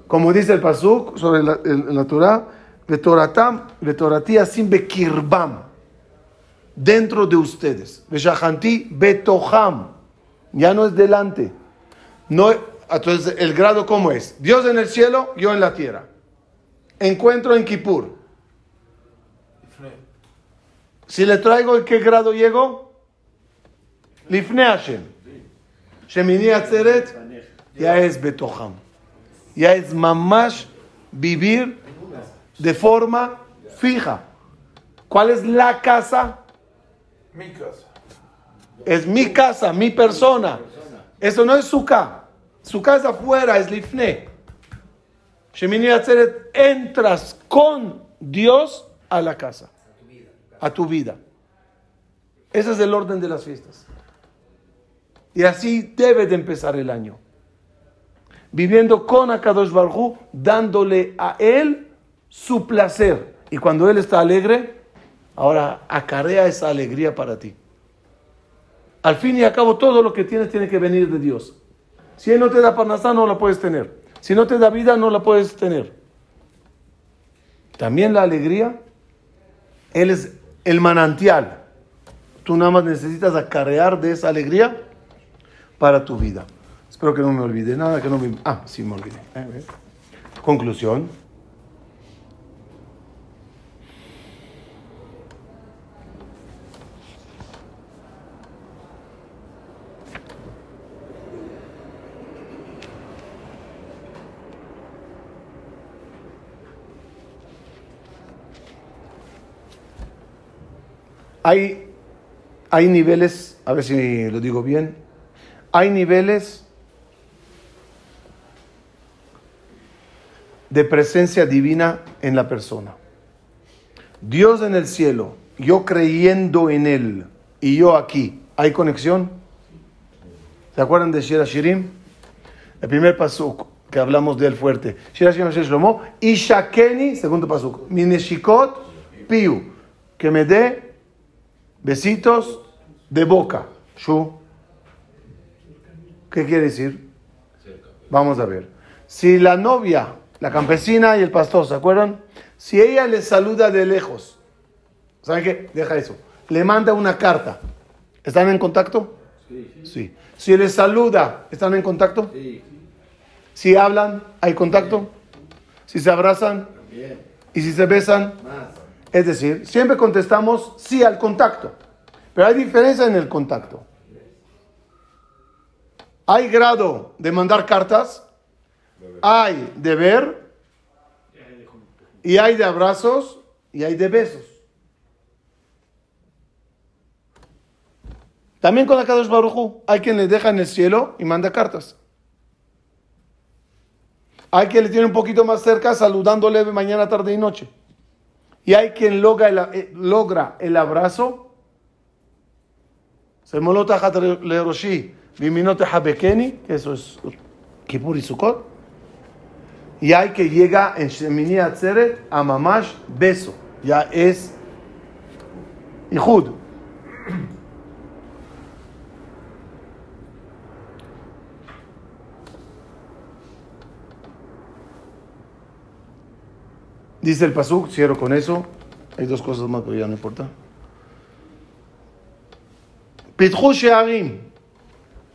Como dice el Pasuk sobre la, el- la Torah, Vetoratam, Vetorati asim bekirbam, dentro de ustedes. Betoham, ya no es delante. No, entonces, ¿el grado cómo es? Dios en el cielo, yo en la tierra. Encuentro en Kippur. Si le traigo, ¿en qué grado llego? Lifne Hashem. Shemini Atzeret, ya es Betoham. Ya es mamash vivir de forma fija. ¿Cuál es la casa? Mi casa. Es mi casa, mi persona. Eso no es su casa. Su casa afuera es lifne. Shemini Atzeret, entras con Dios a la casa, a tu vida. Ese es el orden de las fiestas. Y así debe de empezar el año. Viviendo con Akadosh Barhu, dándole a él su placer. Y cuando él está alegre, ahora acarea esa alegría para ti. Al fin y al cabo, todo lo que tienes tiene que venir de Dios. Si Él no te da parnasá, no la puedes tener. Si no te da vida, no la puedes tener. También la alegría, Él es el manantial. Tú nada más necesitas acarrear de esa alegría para tu vida. Espero que no me olvide nada, que no me... Ah, sí me olvidé. Conclusión. Hay, hay niveles, a ver si lo digo bien, hay niveles de presencia divina en la persona. Dios en el cielo, yo creyendo en Él y yo aquí, ¿hay conexión? ¿Se acuerdan de Shira Shirim? El primer pasuk que hablamos de él fuerte. Shira Shirim Shlomo, Ishakeni, segundo pasuk, Mineshikot Piu, que me dé besitos de boca. Shu. ¿Qué quiere decir? Vamos a ver. Si la novia, la campesina y el pastor, ¿se acuerdan? Si ella le saluda de lejos, ¿saben qué? Deja eso. Le manda una carta. ¿Están en contacto? Sí. Si le saluda, ¿están en contacto? Sí. Si hablan, ¿hay contacto? Si se abrazan Bien. y si se besan, Más. Es decir, siempre contestamos sí al contacto, pero hay diferencia en el contacto. Hay grado de mandar cartas, hay de ver, y hay de abrazos, y hay de besos. También con la Kadosh Baruchu, hay quien le deja en el cielo y manda cartas. Hay quien le tiene un poquito más cerca saludándole mañana, tarde y noche. Y hay quien logra el, eh, logra el abrazo. Se molota le roshi, biminote habekeni, que eso es Kippur y Sukkot. Y hay que llega en Shemini Atzeret a mamash beso. Ya es Ihud. Dice el Pasuk, cierro con eso. Hay dos cosas más, pero ya no importa. Pitchu she'arim,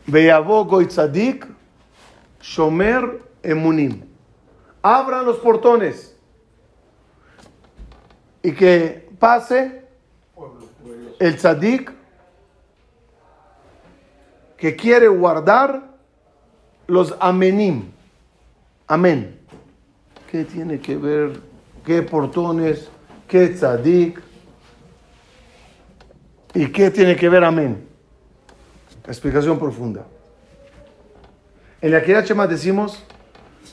goy tzadik, shomer emunim. Abran los portones y que pase el tzadik que quiere guardar los amenim. Amén. ¿Qué tiene que ver? ¿Qué portones? ¿Qué tzadik? ¿Y qué tiene que ver amén? Explicación profunda. En la Kirat Shema decimos,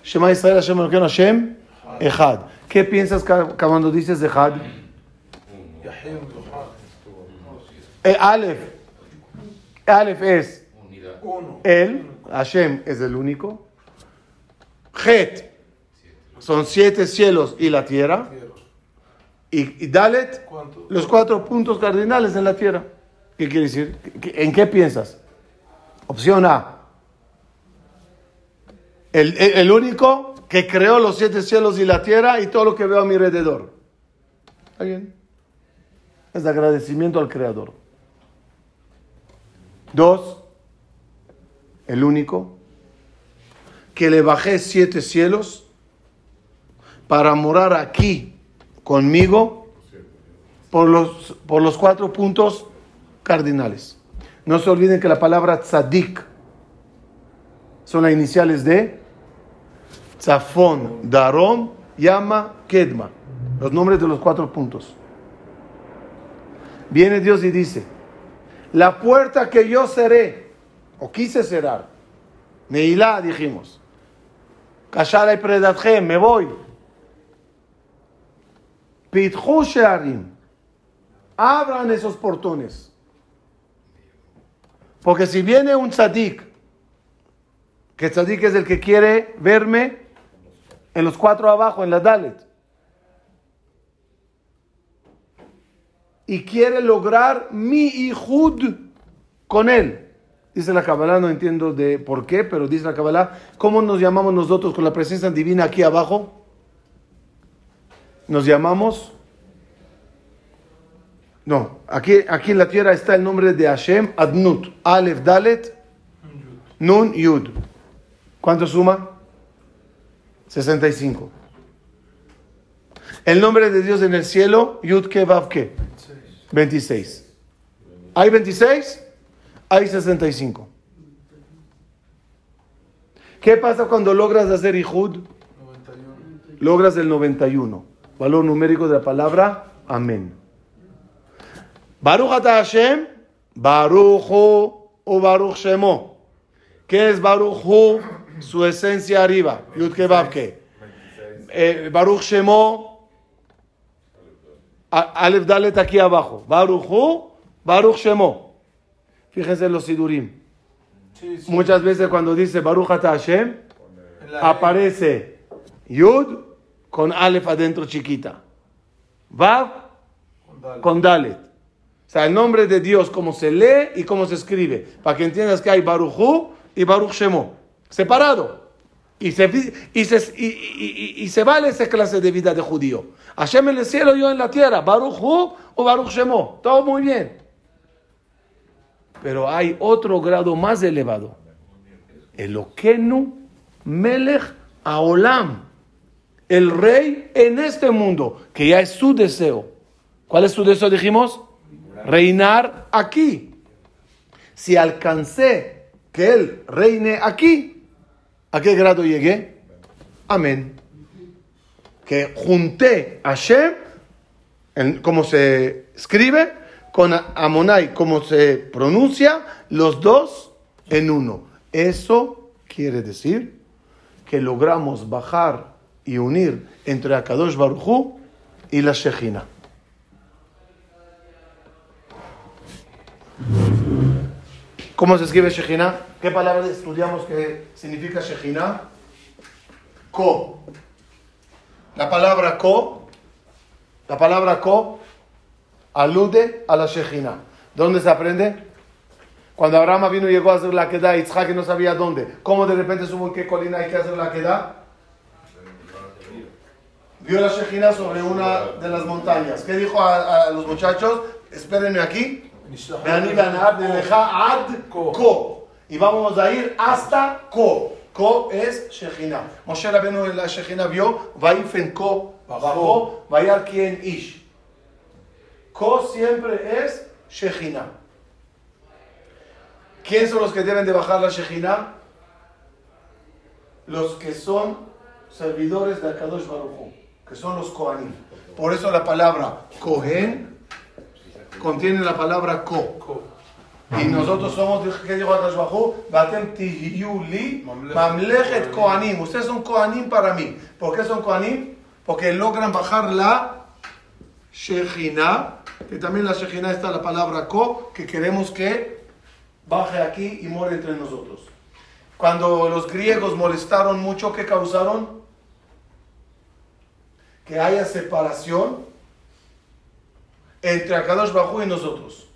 Shema Israel Hashem Elokeinu Hashem Echad. ¿Qué piensas cuando dices Duhan. Eh, Aleph. Aleph es Uno. Él, Hashem es el único. Het son siete cielos y la tierra. Y, y Dalet, ¿Cuánto? los cuatro puntos cardinales en la tierra. ¿Qué quiere decir? ¿Qué- ¿En qué piensas? Opción A. El, el- el único que creó los siete cielos y la tierra y todo lo que veo a mi alrededor. ¿Está bien? Es de agradecimiento al creador. Dos. El único que le bajé siete cielos para morar aquí conmigo por los, por los cuatro puntos cardinales. No se olviden que la palabra tzadik son las iniciales de Zafón, Darom, Yama, Kedma. Los nombres de los cuatro puntos. Viene Dios y dice, la puerta que yo cerré, o quise cerrar, Neilá dijimos, Kashara y Predatjem, me voy. Pithu Shearim, abran esos portones. Porque si viene un tzadik, que tzadik es el que quiere verme en los cuatro abajo, en la Dalet, y quiere lograr mi hijud con él. Dice la Kabbalah, no entiendo de por qué, pero dice la Kabbalah, ¿cómo nos llamamos nosotros con la presencia divina aquí abajo? Nos llamamos no, aquí, aquí en la tierra está el nombre de Hashem, Adnut, Aleph, Dalet, Nun, Yud. ¿Cuánto suma? 65. El nombre de Dios en el cielo, Yud, Ke, Vav, Ke. 26. ¿Hay 26? Hay 65. ¿Qué pasa cuando logras hacer Ihud? Logras el 91. Valor numérico de la palabra Amén. Baruch Hashem, Baruch o Baruch Shemo. ¿Qué es Baruch? Su esencia arriba. Yud Kebabke. Eh, Baruch Shemo. Aleph Dalet aquí abajo. Baruch Baruch Shemo. Fíjense en los Sidurim. Sí, sí. Muchas veces cuando dice Baruch Hashem, aparece Yud con Aleph adentro chiquita. Vav con Dal. con Dalet. O sea, el nombre de Dios, cómo se lee y cómo se escribe. Para que entiendas que hay Baruch Hu y Baruch Shemo. Separado. Y se, y, se, y, se vale esa clase de vida de judío. Hashem en el cielo, yo en la tierra. Baruch Hu o Baruch Shemo. Todo muy bien. Pero hay otro grado más elevado. Eloquenu Melech Aolam. El rey en este mundo, que ya es su deseo. ¿Cuál es su deseo? Dijimos, reinar aquí. Si alcancé que él reine aquí, ¿a qué grado llegué? Amén. Que junté a Shem, como se escribe, con Amonai, como se pronuncia, los dos en uno. Eso quiere decir que logramos bajar y unir entre Akadosh Baruj Hu y la Shejina. ¿Cómo se escribe Shejina? ¿Qué palabra estudiamos que significa Shejina? Ko. La palabra ko, la palabra ko alude a la Shejina. ¿Dónde se aprende? Cuando Abraham vino y llegó a hacer la queda, Yitzhak no sabía dónde. ¿Cómo de repente supo en qué colina hay que hacer la queda? Vio la Shejina sobre una de las montañas. ¿Qué dijo a, a los muchachos? Espérenme aquí. Y vamos a ir hasta Ko. Ko es Shejina. Moshe Rabbeinu en la Shejina vio, Vaifen Ko, bajó, Vayar quien Ish. Ko siempre es Shejina. ¿Quién son los que deben de bajar la Shejina? Los que son servidores de Akadosh Baruj Hu, que son los Kohanim. Por eso la palabra Kohen contiene la palabra Ko. Y nosotros somos, ¿qué dijo? Batem tihiyu li mamlechet Kohanim. Ustedes son Kohanim para mí. ¿Por qué son Kohanim? Porque logran bajar la Shejina, que también la Shejina está la palabra Ko, que queremos que baje aquí y more entre nosotros. Cuando los griegos molestaron mucho, ¿qué causaron? Que haya separación entre Akadosh Bajú y nosotros.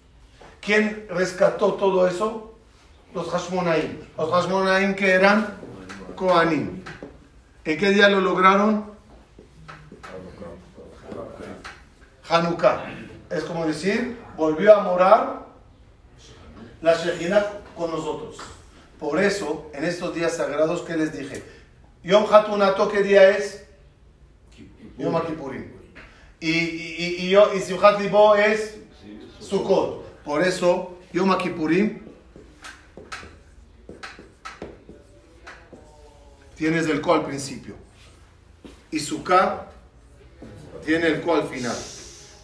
¿Quién rescató todo eso? Los Hashmonaim. Los Hashmonaim que eran Kohanim. ¿En qué día lo lograron? Hanukkah. Es como decir, volvió a morar la Shekhinah con nosotros. Por eso, en estos días sagrados que les dije, Yom Hatunato, ¿qué día es? Yom Kippurim. Y, y, y, y, Simchat Libo es Sukkot. Por eso, Yom Kippurim tienes el ko al principio. Y Sukkah tiene el ko al final.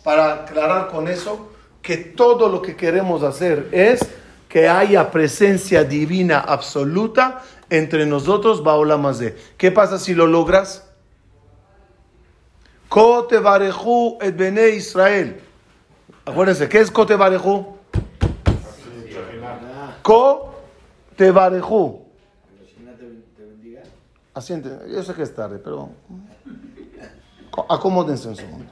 Para aclarar con eso, que todo lo que queremos hacer es que haya presencia divina absoluta entre nosotros, Baolamazé. ¿Qué pasa si lo logras? Kote Barejú et Bene Israel. Acuérdense, ¿qué es Kote Barejú? Ko te barejú. Asiente, yo sé que es tarde, pero co- acomódense un segundo.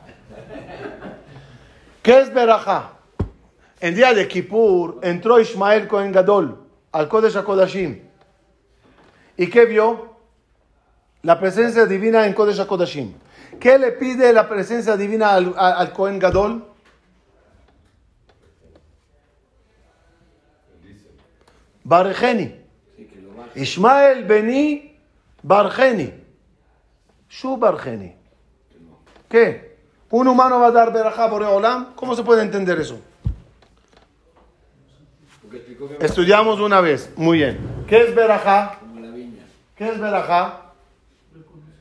¿Qué es Berajá? En día de Kippur entró Ismael Cohen Gadol al Kodesh HaKodashim. ¿Y qué vio? La presencia divina en Kodesh HaKodashim. ¿Qué le pide la presencia divina al, Cohen Gadol? Barjeni. Ismael Beni Barjeni. Shu Barjeni. ¿Qué? ¿Un humano va a dar verajá por Olam? ¿Cómo se puede entender eso? Estudiamos una vez. Muy bien. ¿Qué es viña. ¿Qué es verajá?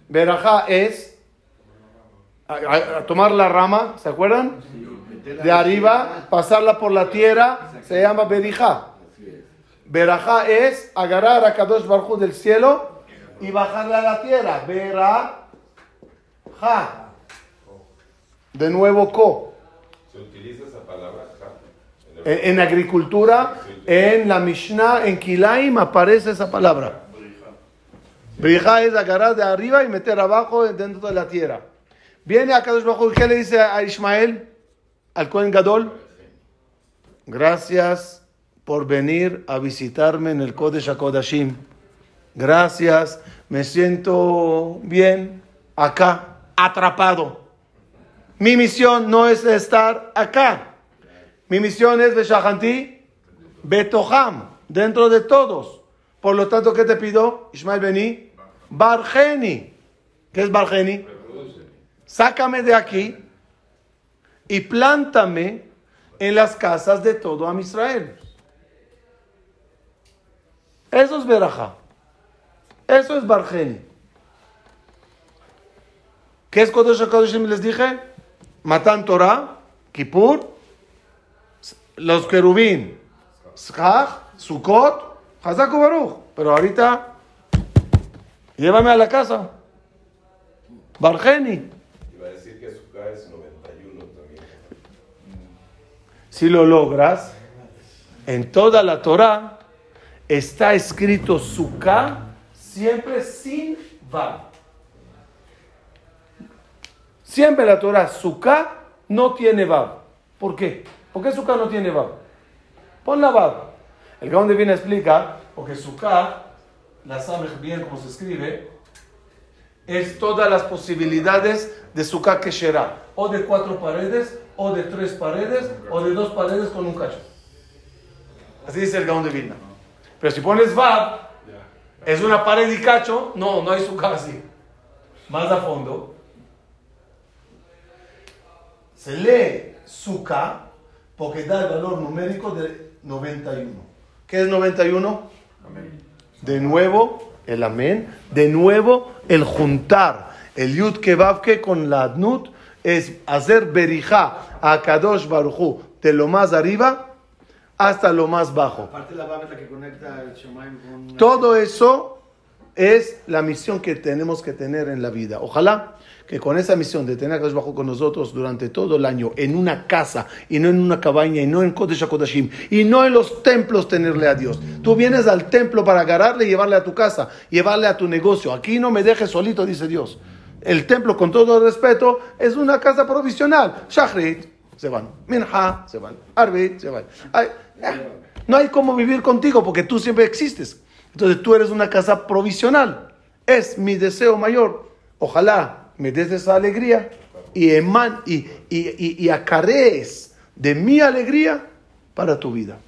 Verajá es a, tomar la rama, ¿se acuerdan? De arriba, pasarla por la tierra, se llama berijá. Berajá es agarrar a Kadosh Baruj Hu del cielo y bajarla a la tierra. Berajá. De nuevo, ko. ¿Se utiliza esa palabra? ja? En agricultura, en la Mishnah, en Kilaim aparece esa palabra. Berajá es agarrar de arriba y meter abajo dentro de la tierra. Viene a Kadosh Baruj Hu, ¿qué le dice a Ismael? Al Cohen Gadol. Gracias por venir a visitarme en el Kodesh HaKodashim. Gracias, me siento bien acá, atrapado. Mi misión no es estar acá. Mi misión es Beshahanti, Betoham, dentro de todos. Por lo tanto, ¿qué te pido, Ismael Beni? Bargeni. ¿Qué es Bargeni? Sácame de aquí y plántame en las casas de todo Am Israel. Eso es Berajá. Eso es Bargeni. ¿Qué es Kodesh HaKodeshim? Les dije. Matan Torah, Kippur, los querubín, Schach, Sukkot, Hazak Baruch. Pero ahorita, llévame a la casa. Bargeni. Iba a decir que su K es 91 también. Si lo logras, en toda la Torah está escrito Sukkah siempre sin Vav. Siempre la Torah Sukkah no tiene Vav. ¿Por qué? ¿Por qué no tiene Vav? Pon la Vav. El Gaón de Viena explica, porque Sukkah, la Samech bien como se escribe, es todas las posibilidades de Sukkah Kesherá. O de cuatro paredes, o de tres paredes, o de dos paredes con un cacho. Así dice el Gaón de Vilna. Pero si pones Vav, es una pared y cacho, no, no hay Sukkah así. Más a fondo, se lee Sukkah porque da el valor numérico de 91. ¿Qué es 91? De nuevo, el amén. De nuevo, el juntar el yud kebabke con la adnut es hacer berijá a Kadosh Baruchu de lo más arriba hasta lo más bajo. Aparte la baba es la que conecta el Shemaim con... Todo eso es la misión que tenemos que tener en la vida. Ojalá que con esa misión de tener a Kadosh Bajo con nosotros durante todo el año, en una casa, y no en una cabaña, y no en Kodesh y no en los templos tenerle a Dios. Tú vienes al templo para agarrarle y llevarle a tu casa, llevarle a tu negocio. Aquí no me dejes solito, dice Dios. El templo, con todo el respeto, es una casa provisional. Shachrit, se van. Minha, se van. Arbit, se van. Ay, eh, no hay cómo vivir contigo porque tú siempre existes. Entonces tú eres una casa provisional. Es mi deseo mayor. Ojalá me des esa alegría y, eman, y, y, y, y de mi alegría para tu vida.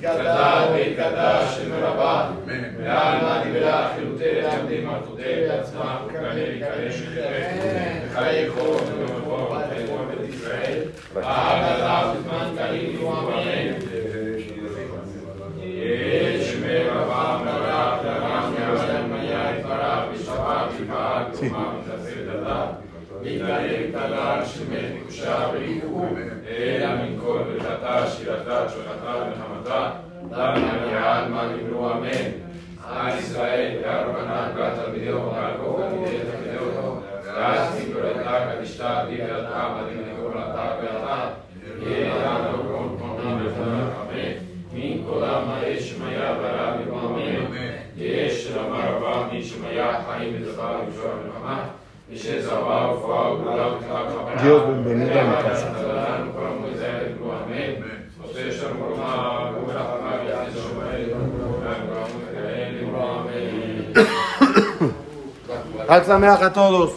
ברכתה וברכתה שם רבה, מעלמא נבלה חילותיה דמלכותיה עצמה, וכהן כהן שחררת, וחיי חור ומרחוב ותאמור בית ישראל, עד עליו זמן קלים ומאמן. יש מרבה מרב, לרם ירם מיה את דבריו, ושבת ובעד ומר ותעשה דלה. להתעייף כלל שמי קדושה ויקחו, אלא מכל ברכתה, שירתה, שולחתה ונחמתה, דמי עלמא נמנו אמן. עם ישראל, והרבנה, והתלמידו, והרבו, ותלמידי תלמידו, ואז תגדולתה, קדישתה, דיברתה, ודמנגולתה, ואתה, יהיה לנו כל פונה ותנך אמן. מן כל עמה יש שמיה ורב יום אמן. יש רמה רבה מישמיה חיים וזכר ובשור מלחמה. Dios, bienvenido a mi casa. Al a todos.